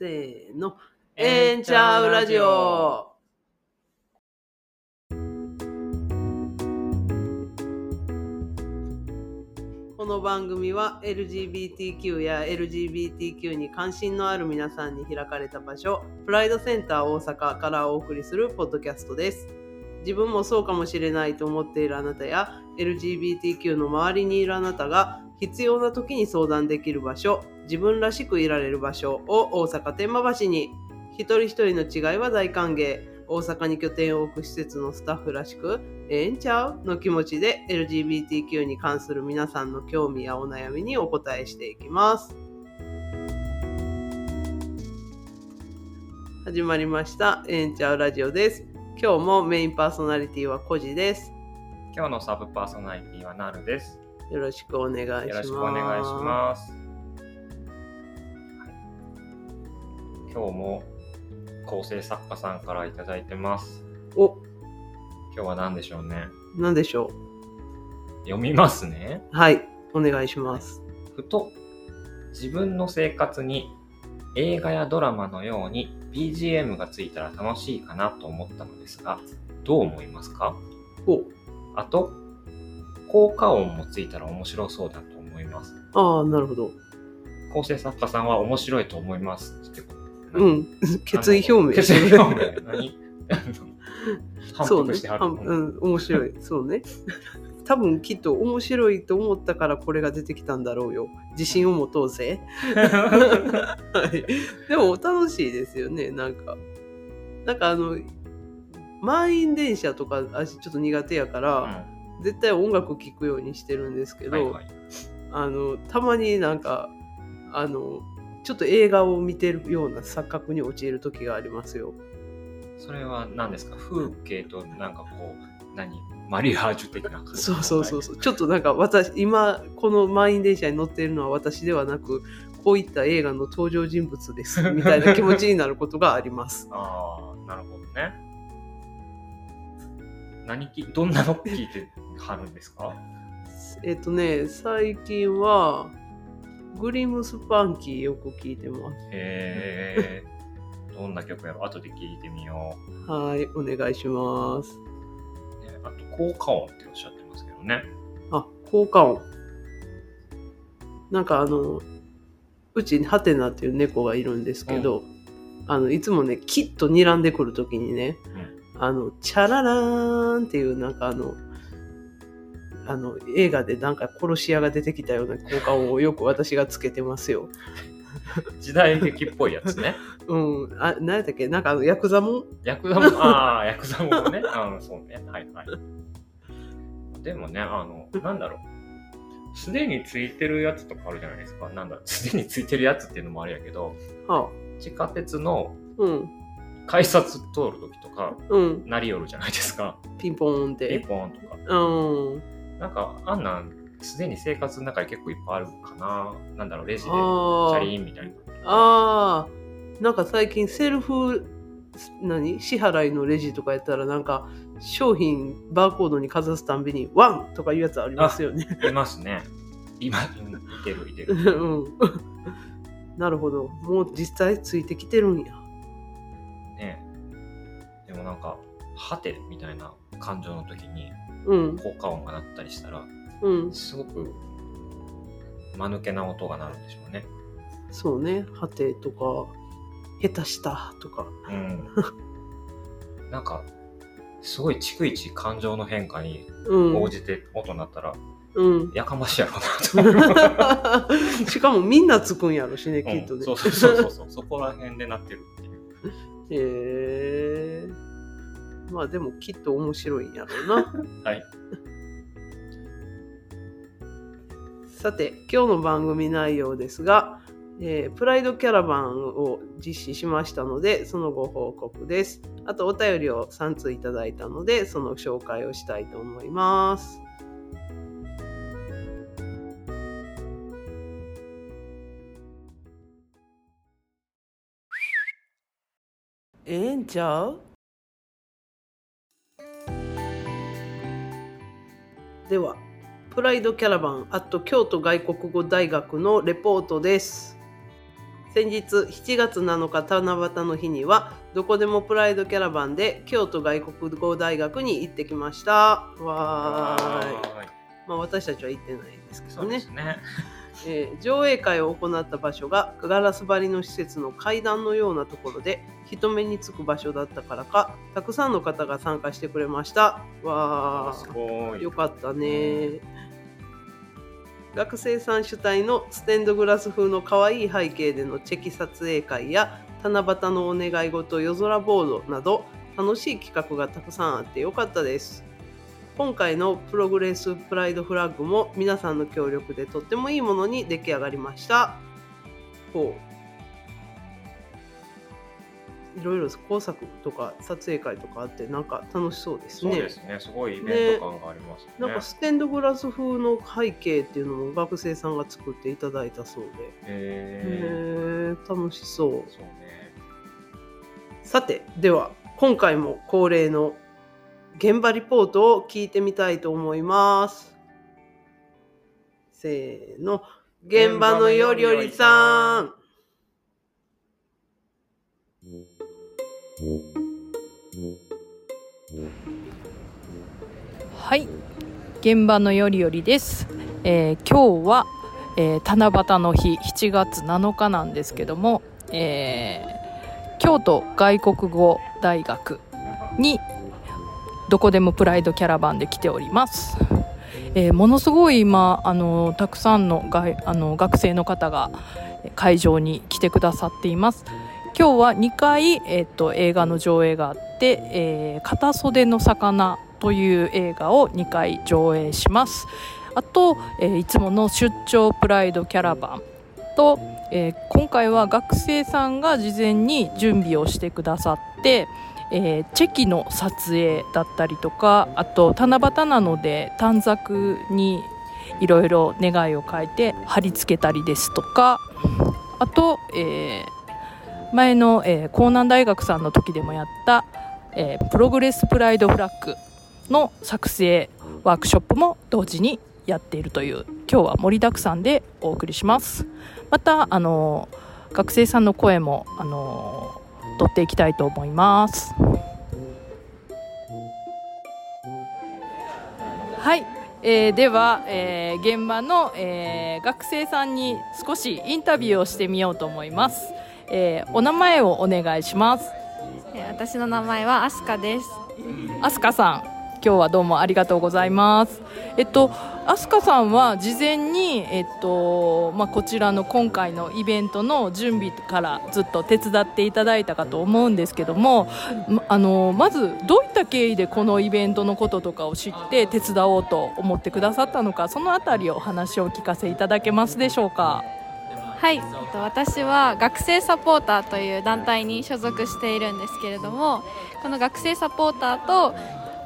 せーの。えんちゃうラジオ。この番組は LGBTQ や LGBTQ に関心のある皆さんに開かれた場所、プライドセンター大阪からお送りするポッドキャストです。自分もそうかもしれないと思っているあなたや LGBTQ の周りにいるあなたが必要な時に相談できる場所、自分らしくいられる場所を大阪天満橋に一人一人の違いは大歓迎。大阪に拠点を置く施設のスタッフらしくええんちゃう？の気持ちで LGBTQ に関する皆さんの興味やお悩みにお答えしていきます。始まりました。ええんちゃうラジオです。今日もメインパーソナリティはコジです。今日のサブパーソナリティはなるです。よろしくお願いします。よろしくお願いします。今日も構成作家さんからいただいてます。お今日は何でしょうね。何でしょ読みますね。うはいお願いしますふと自分の生活に映画やドラマのように BGM がついたら楽しいかなと思ったのですが、どう思いますか？おあと、効果音もついたら面白そうだと思います。ああなるほど構成作家さんは面白いと思いますってうん 決意表明決意表明。何？反そうね復してはる。はんうん、面白い。そうね。多分きっと面白いと思ったからこれが出てきたんだろうよ。自信を持とうぜ。はい、でも楽しいですよね、なんか。なんかあの、満員電車とか私ちょっと苦手やから、絶対音楽聴くようにしてるんですけど、はいはい。あの、たまになんか、あの、ちょっと映画を見てるような錯覚に陥る時がありますよ。それは何ですか？風景となんかこう、何マリアージュ的な感じそうそうそうそう。ちょっとなんか私、今、この満員電車に乗っているのは私ではなく、こういった映画の登場人物です、みたいな気持ちになることがあります。ああ、なるほどね。何き、どんなの聞いてはるんですか？えっとね、最近は、グリムスパンキーよく聞いてます。へえ。どんな曲やろ後で聞いてみよう。はい、お願いします。ね、あと、効果音っておっしゃってますけどね。あ、効果音。なんかあの、うちにハテナっていう猫がいるんですけど、あの、いつもね、きっと睨んでくるときにね、あの、チャララーンっていうなんかあの、あの、映画でなんか殺し屋が出てきたような効果音をよく私がつけてますよ。時代劇っぽいやつね。うん。あ、何やったっけ？なんかヤクザもんヤクザも、ああ、ヤクザもね。あ の、そうね。はいはい。でもね、あの、なんだろう。すでについてるやつとかあるじゃないですか。なんだろう。すでについてるやつっていうのもあれやけど、は地下鉄のあ、うん。改札通るときとか、うん。鳴り寄るじゃないですか。ピンポーンっピンて。ポーンとか。うん。なんか、あんなん、すでに生活の中に結構いっぱいあるかな。なんだろう、レジで、チあャあ。リーンみたいな。ああ。なんか最近セルフ、何？支払いのレジとかやったらなんか商品バーコードにかざすたんびにワンとかいうやつありますよね。いますね。今、うん、いてるいてうる。ん。なるほど。もう実際ついてきてるんや。ねでもなんか、はてみたいな感情の時にうん。効果音が鳴ったりしたら、うん。すごく間抜けな音が鳴るんでしょうね。そうね。はてとか、下手したとか。うん。なんか、すごい逐一感情の変化にうん。応じて音鳴ったら、うん。やかましいやろうなと。しかもみんなつくんやろしね、きっとね。うんそうそうそうそうそこら辺で鳴ってるっていう。へえまあでもきっと面白いんやろうな。はい。さて今日の番組内容ですが、えープライドキャラバンを実施しましたのでそのご報告です。あとお便りを3通いただいたのでその紹介をしたいと思います。ええんちゃう？ではプライドキャラバンアット京都外国語大学のレポートです。先日7月7日七夕の日にはどこでもプライドキャラバンで京都外国語大学に行ってきましたわーいまあ私たちは行ってないですけどねね。えー上映会を行った場所がガラス張りの施設の階段のようなところで人目につく場所だったからかたくさんの方が参加してくれました。わすーごい。よかったね。学生さん主体のステンドグラス風の可愛い背景でのチェキ撮影会や七夕のお願い事夜空ボードなど楽しい企画がたくさんあってよかったです今回のプログレスプライドフラッグも皆さんの協力でとってもいいものに出来上がりましたほういろいろ工作とか撮影会とかあってなんか楽しそうですねそうですね。すごいイベント感がありますね。なんかステンドグラス風の背景っていうのも学生さんが作っていただいたそうで、へへー楽しそうー。そうね。さてでは今回も恒例の現場リポートを聞いてみたいと思います。せーの。現場のよりよりさん。はい。現場のよりよりです、えー今日は、えー七夕の日。7月7日なんですけども、えー京都外国語大学にどこでもプライドキャラバンで来ております、えーものすごい今あのたくさんの外あの学生の方が会場に来てくださっています。今日は2回、えっと映画の上映があって「えー片袖の魚」という映画を2回上映します。あと、えーいつもの出張プライドキャラバンと、えー今回は学生さんが事前に準備をしてくださって、えーチェキの撮影だったりとかあと七夕なので短冊にいろいろ願いを書いて貼り付けたりですとかあと、えー前の、えー、江南大学さんの時でもやった、えープログレスプライドフラッグの作成ワークショップも同時にやっているという。今日は盛りだくさんでお送りします。またあの学生さんの声もあのー取っていきたいと思います。はい、えーでは、えー現場の、えー学生さんに少しインタビューをしてみようと思います、えーお名前をお願いします。えー私の名前はアスカです。アスカさん今日はどうもありがとうございます。えっとアスカさんは事前にえっとまあこちらの今回のイベントの準備からずっと手伝っていただいたかと思うんですけどもまあのまずどういった経緯でこのイベントのこととかを知って手伝おうと思ってくださったのかそのあたりお話を聞かせいただけますでしょうか？はい、えっと私は学生サポーターという団体に所属しているんですけれども、この学生サポーターと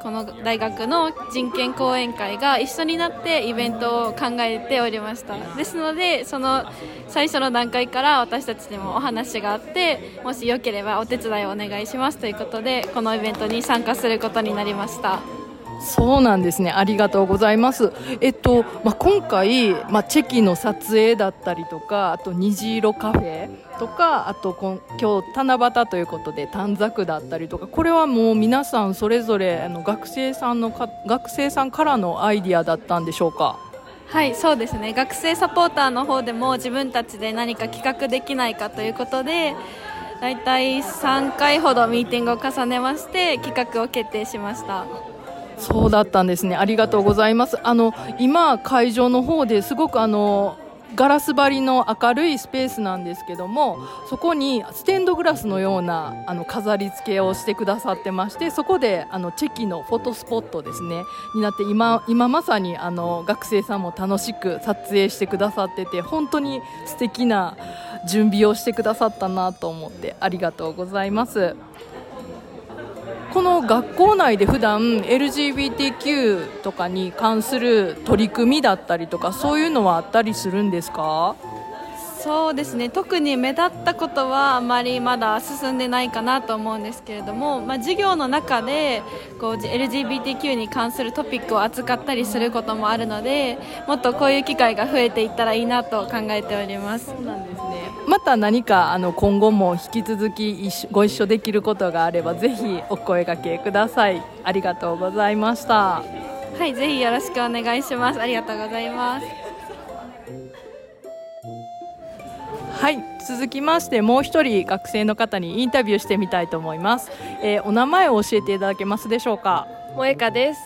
この大学の人権講演会が一緒になってイベントを考えておりました。ですのでその最初の段階から私たちにもお話があってもしよければお手伝いをお願いしますということでこのイベントに参加することになりました。そうなんですね。ありがとうございます。えっと、まあ、今回、まあ、チェキの撮影だったりとか、あと虹色カフェとか、あとこ今日七夕ということで短冊だったりとか、これはもう皆さんそれぞれあの学生さんのか学生さんからのアイディアだったんでしょうか？はいそうですね学生サポーターの方でも自分たちで何か企画できないかということでだいたい3回ほどミーティングを重ねまして企画を決定しましたそうだったんですね。ありがとうございます。あの今会場の方ですごくあのガラス張りの明るいスペースなんですけどもそこにステンドグラスのようなあの飾り付けをしてくださってましてそこであのチェキのフォトスポットですねになって今今まさにあの学生さんも楽しく撮影してくださってて本当に素敵な準備をしてくださったなと思ってありがとうございます。この学校内で普段 LGBTQ とかに関する取り組みだったりとかそういうのはあったりするんですか？そうですね。特に目立ったことはあまりまだ進んでないかなと思うんですけれども、まあ、授業の中でこう LGBTQ に関するトピックを扱ったりすることもあるのでもっとこういう機会が増えていったらいいなと考えておりますた何かあの今後も引き続き一緒ご一緒できることがあればぜひお声掛けください。ありがとうございました。はいぜひよろしくお願いします。ありがとうございます。はい続きましてもう一人学生の方にインタビューしてみたいと思います、えーお名前を教えていただけますでしょうか？萌香です。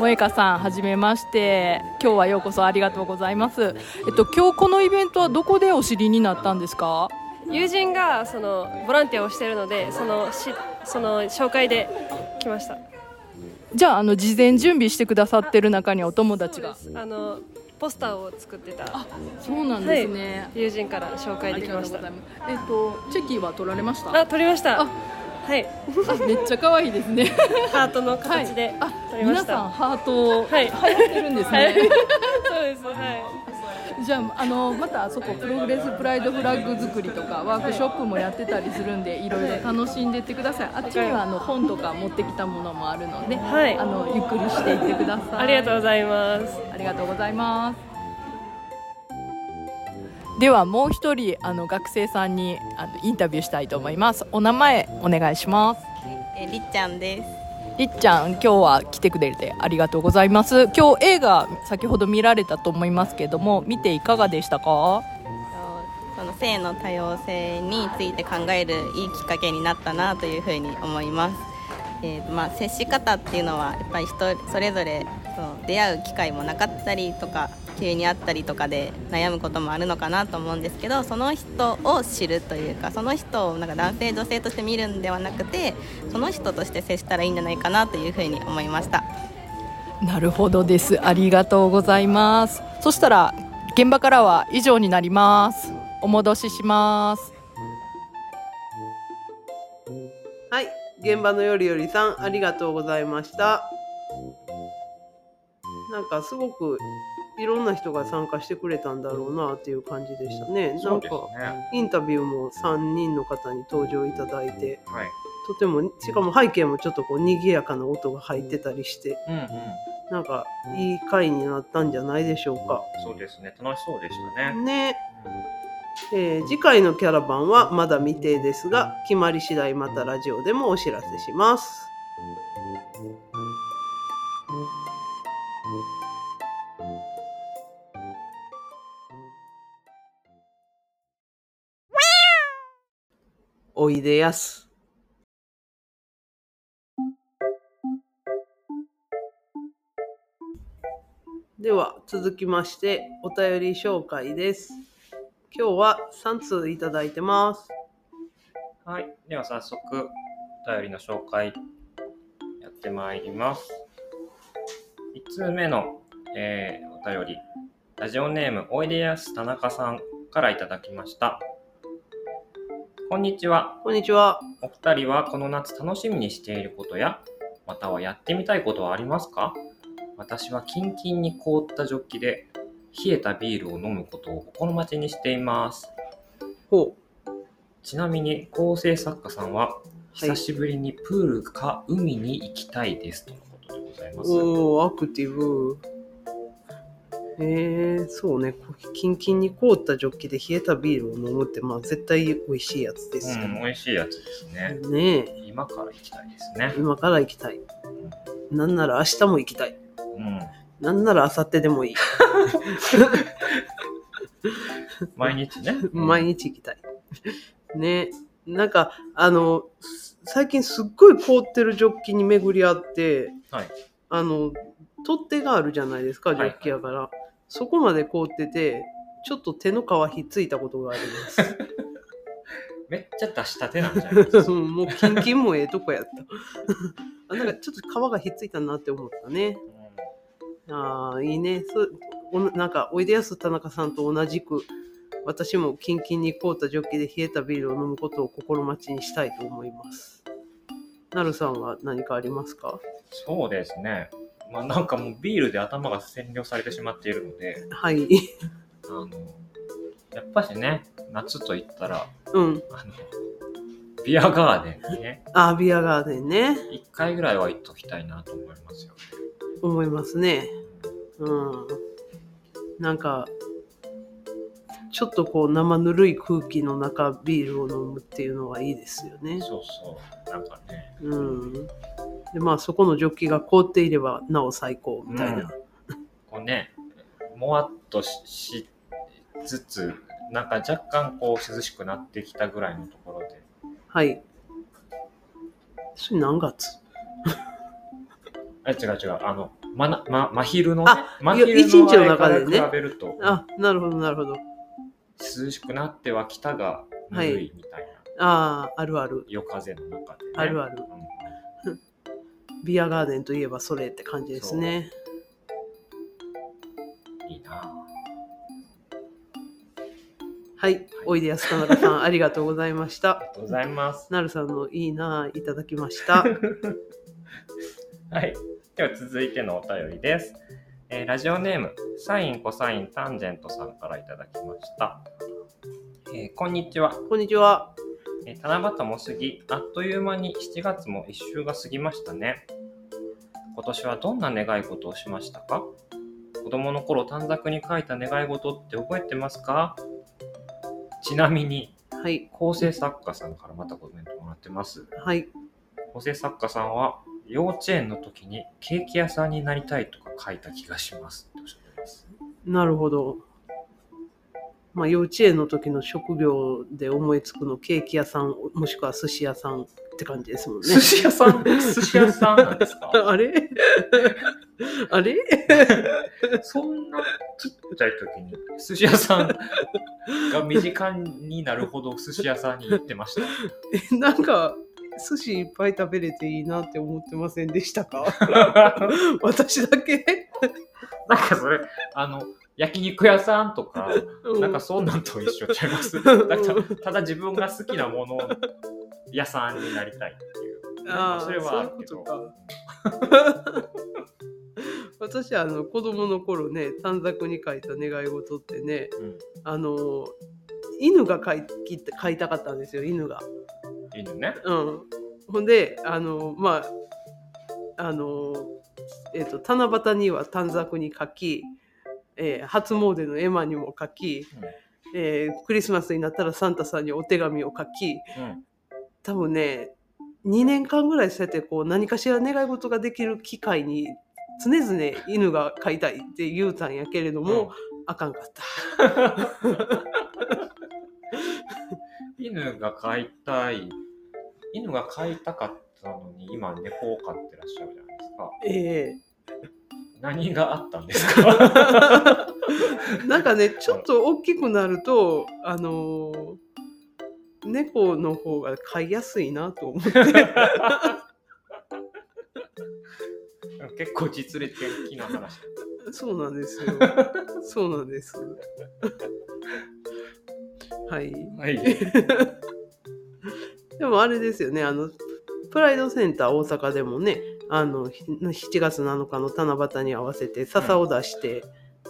萌香さんはじめまして。今日はようこそありがとうございます。えっと今日このイベントはどこでお知りになったんですか？友人がそのボランティアをしているので、そのしその紹介で来ました。じゃああの事前準備してくださってる中にお友達が？あのポスターを作ってた。そうなんですね、友人から紹介できました。えっとチェキは取られました？あ、撮りました。あはい、あめっちゃ可愛いですね。ハートの形で。あ撮りました。皆さんハートはい。流行ってるんですね、はい、そうです。はい。じゃああのまたあそこプログレスプライドフラッグ作りとかワークショップもやってたりするんでいろいろ楽しんでってください。あっちにはあの本とか持ってきたものもあるので、はい。あのゆっくりしていってください。ありがとうございます。ありがとうございますではもう一人あの学生さんにあのインタビューしたいと思いますお名前お願いしますえりっちゃんです。りっちゃん今日は来てくれてありがとうございます今日映画先ほど見られたと思いますけども見ていかがでしたか？その性の多様性について考えるいいきっかけになったなというふうに思います。えーまあ、接し方っていうのはやっぱり人それぞれその出会う機会もなかったりとか急に会ったりとかで悩むこともあるのかなと思うんですけどその人を知るというかその人をなんか男性女性として見るんではなくてその人として接したらいいんじゃないかなというふうに思いました。なるほどです。ありがとうございます。そしたら現場からは以上になります。お戻しします。はい、現場のよりよりさん、ありがとうございました。なんかすごくいろんな人が参加してくれたんだろうなっていう感じでしたね。なんかね。インタビューも3人の方に登場いただいて、はい。とても、しかも背景もちょっとこう賑やかな音が入ってたりして、うんうん。なんかいい回になったんじゃないでしょうか。そうですね。楽しそうでしたね。ね。えー次回のキャラバンはまだ未定ですが決まり次第またラジオでもお知らせします。おいでやす。では続きましてお便り紹介です。今日は3通いただいてます。はい。では早速、お便りの紹介やってまいります。1通目の、えーお便り、ラジオネームおいでやす田中さんからいただきました。こんにちは。こんにちは。お二人はこの夏楽しみにしていることや、またはやってみたいことはありますか？私はキンキンに凍ったジョッキで冷えたビールを飲むことを心待ちにしています。ほちなみに構成作家さんは久しぶりにプールか海に行きたいですとのことでございます。おー、アクティブ。えー、そうね。キンキンに凍ったジョッキで冷えたビールを飲むって、まあ絶対美味しいやつですようん、ね。美味しいやつですね。ねえ、今から行きたいですね。今から行きたい。なんなら明日も行きたい。うん。なんなら明後日でもいい。毎日ね。毎日行きたい。ね。なんか、あの、最近すっごい凍ってるジョッキに巡り合って、はいあの、取っ手があるじゃないですか、ジョッキやから。そこまで凍ってて、ちょっと手の皮ひっついたことがあります。めっちゃ出したてなんじゃないですか。もうキンキンもええとこやった。あなんかちょっと皮がひっついたなって思ったね。ああ、いいね。そうおなんか、おいでやす田中さんと同じく、私もキンキンに凍ったジョッキで冷えたビールを飲むことを心待ちにしたいと思います。なるさんは何かありますか？そうですね。まあなんかもうビールで頭が占領されてしまっているので、はい。あの、やっぱしね、夏と言ったら、うん。あの、ビアガーデンにね、あー、ビアガーデンね。一回ぐらいは行っときたいなと思いますよ。思いますね。うん。なんか、ちょっとこう生ぬるい空気の中ビールを飲むっていうのはいいですよね。そうそう。なんかね。うん。でまあそこのジョッキが凍っていればなお最高みたいな。こうね、もわっとししつつ、なんか若干こう涼しくなってきたぐらいのところで。はい。それ何月？あ、違う違う。あの、まな、ま、真昼のねあ、真昼一日の中でね比べると、あ、なるほどなるほど。涼しくなってはきたがぬるいみたいな、ああ、あるある。夜風の中で、ね。あるあるうんビアガーデンといえばそれって感じですね。いいなはい。おいでやすかなたさん、ありがとうございましたあり。がとうございます。なるさんのいいなあいただきました。はい。では続いてのお便りです。えーラジオネーム、サイン、コサイン、タンジェントさんからいただきました。えーこんにちは。こんにちは。えー七夕も過ぎ、あっという間に7月も1週が過ぎましたね。今年はどんな願い事をしましたか？子供の頃短冊に書いた願い事って覚えてますか？ちなみに、はい。構成作家さんからまたコメントもらってます。はい。構成作家さんは幼稚園の時にケーキ屋さんになりたいとか書いた気がしますっておっしゃってます。なるほど。まあ、幼稚園の時の職業で思いつくのケーキ屋さんもしくは寿司屋さんって感じですもんね。寿司屋さん？寿司屋さんなんですか？あれ？あれ？そんなちっちゃい時に寿司屋さんが身近になるほど寿司屋さんに行ってました？えなんか寿司いっぱい食べれていいなって思ってませんでしたか？私だけ？なんかそれ、あの、焼肉屋さんとか、うんなんかそんなんと一緒ちゃいます？だからただ自分が好きなもの屋さんになりたいっていう。ああそれはあるけど。私あの子供の頃ね短冊に書いた願い事ってねうんあの犬が飼い飼いたかったんですよ犬が。犬ね。うん、ほんであのまああの、えー、と七夕には短冊に書き、えー初詣の絵馬にも書き、えークリスマスになったらサンタさんにお手紙を書きうん。多分ね2年間ぐらいそうやってこう何かしら願い事ができる機会に常々犬が飼いたいって言うたんやけれども、あかんかった。犬が飼いたい。犬が飼いたかったのに、今猫を飼ってらっしゃるじゃないですか。え何があったんですか？えなんかねちょっと大きくなるとあのー猫の方が飼いやすいなと思って。結構実例的な話。そうなんですよ。そうなんです。はい。はい。でもあれですよねあのプライドセンター大阪でもねあのひ7月7日の七夕に合わせて笹を出して、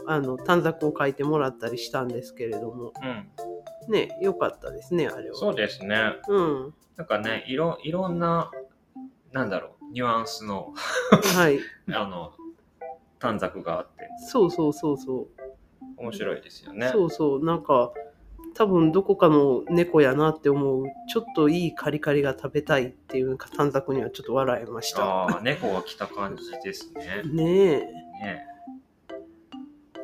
あの短冊を書いてもらったりしたんですけれどもうん。ね良かったですねあれは。そうですね。うんなんかね、いろ、いろんな、なんだろう、ニュアンスの、はい あの、短冊があって、そうそうそうそう。面白いですよね。そうそうなんか多分どこかの猫やなって思うちょっといいカリカリが食べたいっていう短冊にはちょっと笑いました。ああ、猫が来た感じですね。ねえ。ね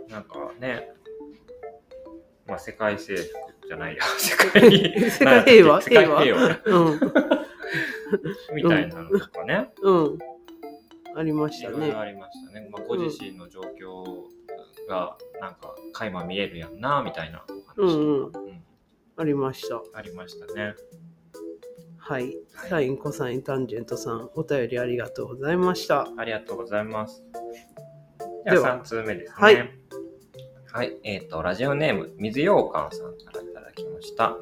なんかね、まあ世界征服じゃないや、世 界世界平和？世界平和。平和。ねうん。みたいなのとかね。うん。ありましいろいたねろありましたね。まあ、ご自身の状況がなんか垣間見えるやんなみたいな。お話うんとか、うんありましたありましたね。はいはいサインコサインタンジェントさんお便りありがとうございましたありがとうございます。でではは3通目ですね。はい。はい。えっ、と、ラジオネーム、水羊羹さんからいただきました。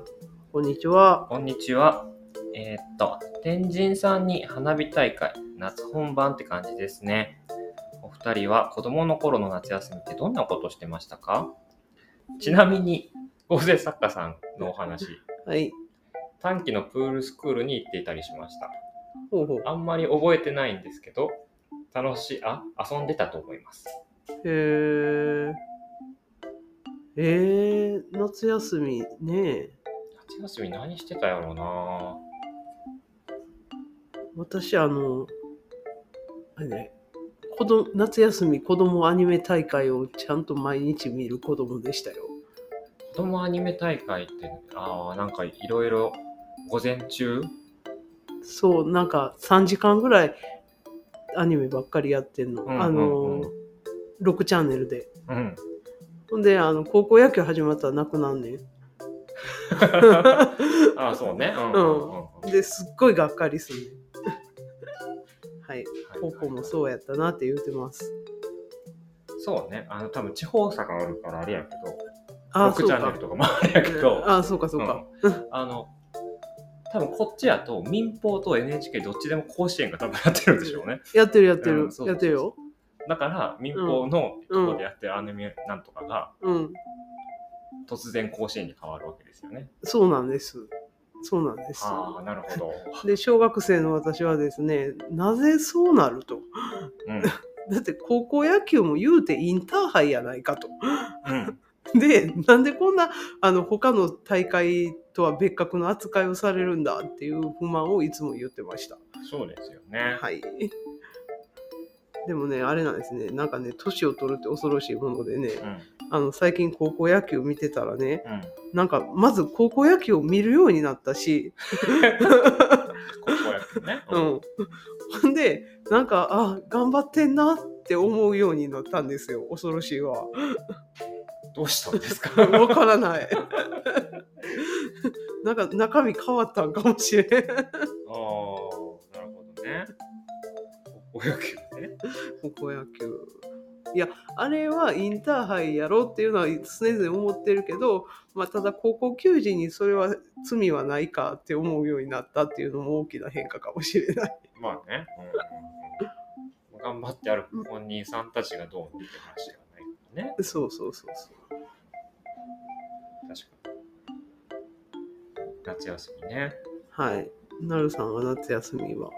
こんにちはこんにちは。えっ、と、天神さんに花火大会、夏本番って感じですね。お二人は子供の頃の夏休みってどんなことしてましたか？ちなみに、合成作家さんのお話、はい。短期のプールスクールに行ってい。たりしました。ほうほうあんまり覚えてない。んですけど、楽しい、あ、遊んでたと思い。ます。へええー、夏休みねえ夏休み何してたやろうな私あのあれね子供夏休み子供アニメ大会をちゃんと毎日見る子供でしたよ子供アニメ大会って、ああ、なんかいろいろ午前中？そうなんか3時間ぐらいアニメばっかりやってんの、うんうんうん。あの6チャンネルで。うん。ほんであの高校野球始まったらなくなんねん。ああ、そうね。うんうんうんうん。ですっごいがっかりするねん。はいはい。高校もそうやったなって言うてます。そうね。あの、多分地方差があるからあれやけど、6あそうか。チャンネルとかもあれやけど、あそうかそうか、うん。あの、多分こっちやと民放と NHK どっちでも甲子園が多分やってるんでしょうね。やってるやってる、やってるよ。だから民放のところでやってるアニメなんとかがうん。突然甲子園に変わるわけですよね。そうなんです。そうなんです。ああ、なるほど。で小学生の私はですねなぜそうなると？うん。だって高校野球も言うてインターハイやないかと。うん。でなんでこんなあの他の大会とは別格の扱いをされるんだっていう不満をいつも言ってましたそうですよね。はいでもねあれなんですねなんかね年を取るって恐ろしいものでねうん。あの最近高校野球見てたらねうん。なんかまず高校野球を見るようになったし高校野球ね。う。ん。ほんで、なんか、あ、頑張ってんなって思うようになったんですよ。恐ろしいわ。どうしたんですか？わからない。なんか中身変わったんかもしれん。ああ、なるほどね。高校野球ね。高校野球。いや、あれはインターハイやろっていうのは常々思ってるけど、まあ、ただ高校球児にそれは罪はないかって思うようになったっていうのも大きな変化かもしれない。まあね。うん頑張ってある本人さんたちがどうって話がないからね。そうそうそうそう。確かに。夏休みね。はい。なるさんは夏休みは？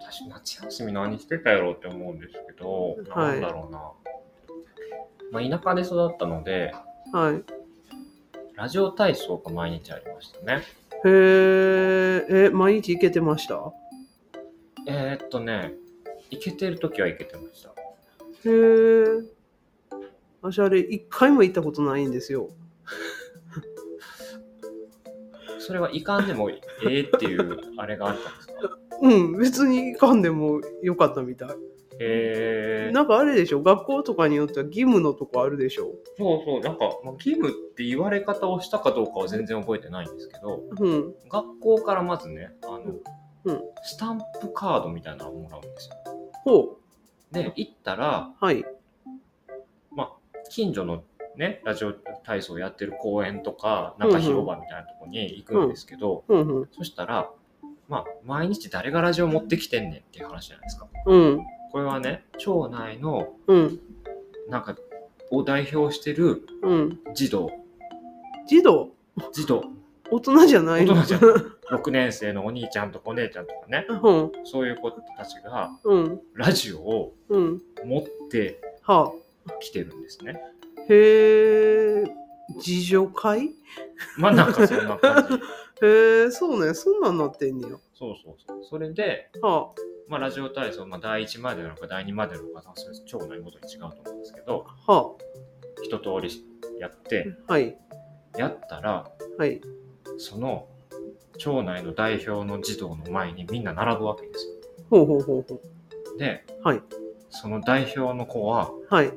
私、夏休み何してたやろうって思うんですけど、はいなんだろうな。まあ、田舎で育ったので、はい。ラジオ体操が毎日ありましたね。へーえ、毎日行けてました？えー、っとね、行けてる時は行けてました。へー私あれ、一回も行ったことないんですよ。それはいかんでもええっていうあれがあったんですか？うん、別に行かんでもよかったみたい。えー、なんかあれでしょ？学校とかによっては義務のとこあるでしょ？そうそう、なんか、まあ義務って言われ方をしたかどうかは全然覚えてないんですけど、うん。学校からまずね、あの、うんスタンプカードみたいなのをもらうんですよ。ほで、行ったら、う。はい。まあ、近所のね、ラジオ体操やってる公園とか、なんか広場みたいなとこに行くんですけど、うんうん。そしたら、まあ、毎日誰がラジオ持ってきてんねんっていう話じゃないですか。うん。これはね、町内の、うん。なんか、を代表してるうん。児童、児童？児童、大人じゃないの？大人じゃ6年生のお兄ちゃんとかお姉ちゃんとかね、うん。そういう子たちがうん。ラジオをうん。持ってはきてるんですね。あ。へえ。自助会？まあなんかそんな感じ。へえ、そうね。そんなんなってんねや。そうそうそう。それで、はまあラジオ体操、まあ第1までなのか第2までなのか、それ町内ごとに違うと思うんですけど、あ。は一通りやって、あ。はい。やったら、はい。その町内の代表の児童の前にみんな並ぶわけですよ。ほうほうほうほで、はいその代表の子は、う。はい。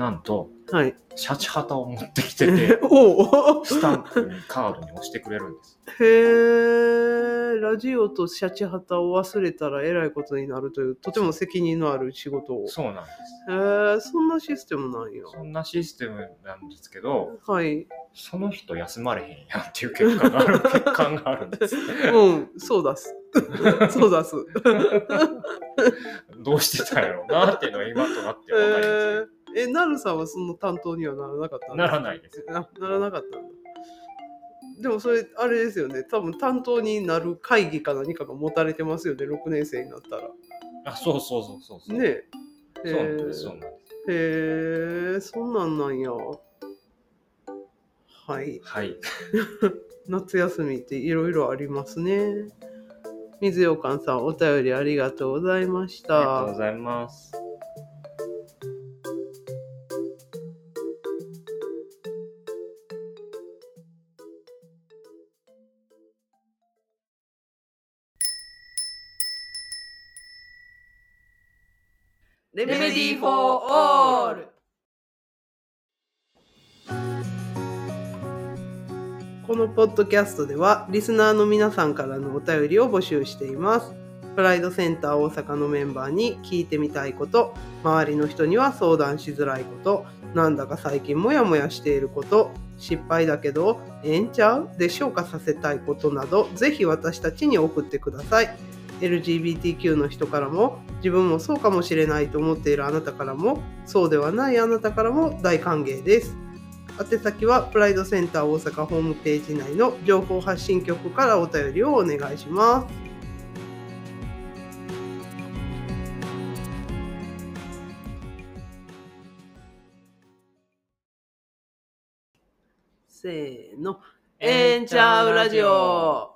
なんと、はい。シャチハタを持ってきてて、おお。スタンプにカードに押してくれるんです。へえ、ラジオとシャチハタを忘れたらえらいことになるという、とても責任のある仕事を。そうなんです。へえ、そんなシステムなんや。そんなシステムなんですけど、はい。その人休まれへんやんっていう結果がある、欠陥があるんです。うん、そうだす。そうだす。どうしてたんやろうなっていうのは今となって分かりまー、え、なるさんはその担当にはならなかったならないです。なならなかったんだ。でもそれ、あれですよね。多分担当になる会議か何かが持たれてますよね。6年生になったら。あ、そうそうそうそうそう。ねえ。そうなんです。そうなんです。へえ、そんなんなんや。はい。はい。夏休みっていろいろありますね。水ようかんさん、お便りありがとうございましありがとうたご。ざいます。レメディーフォーオールこのポッドキャストではリスナーの皆さんからのお便りを募集しています。プライドセンター大阪のメンバーに聞いてみたいこと、周りの人には相談しづらいこと、なんだか最近モヤモヤしていること、失敗だけどええんちゃう？で消化させたいことなど、ぜひ私たちに送ってください。LGBTQ の人からも自分もそうかもしれないと思っているあなたからもそうではないあなたからも大歓迎です。宛先はプライドセンター大阪ホームページ内の情報発信局からお便りをお願いします。せーの、ええんちゃうラジオ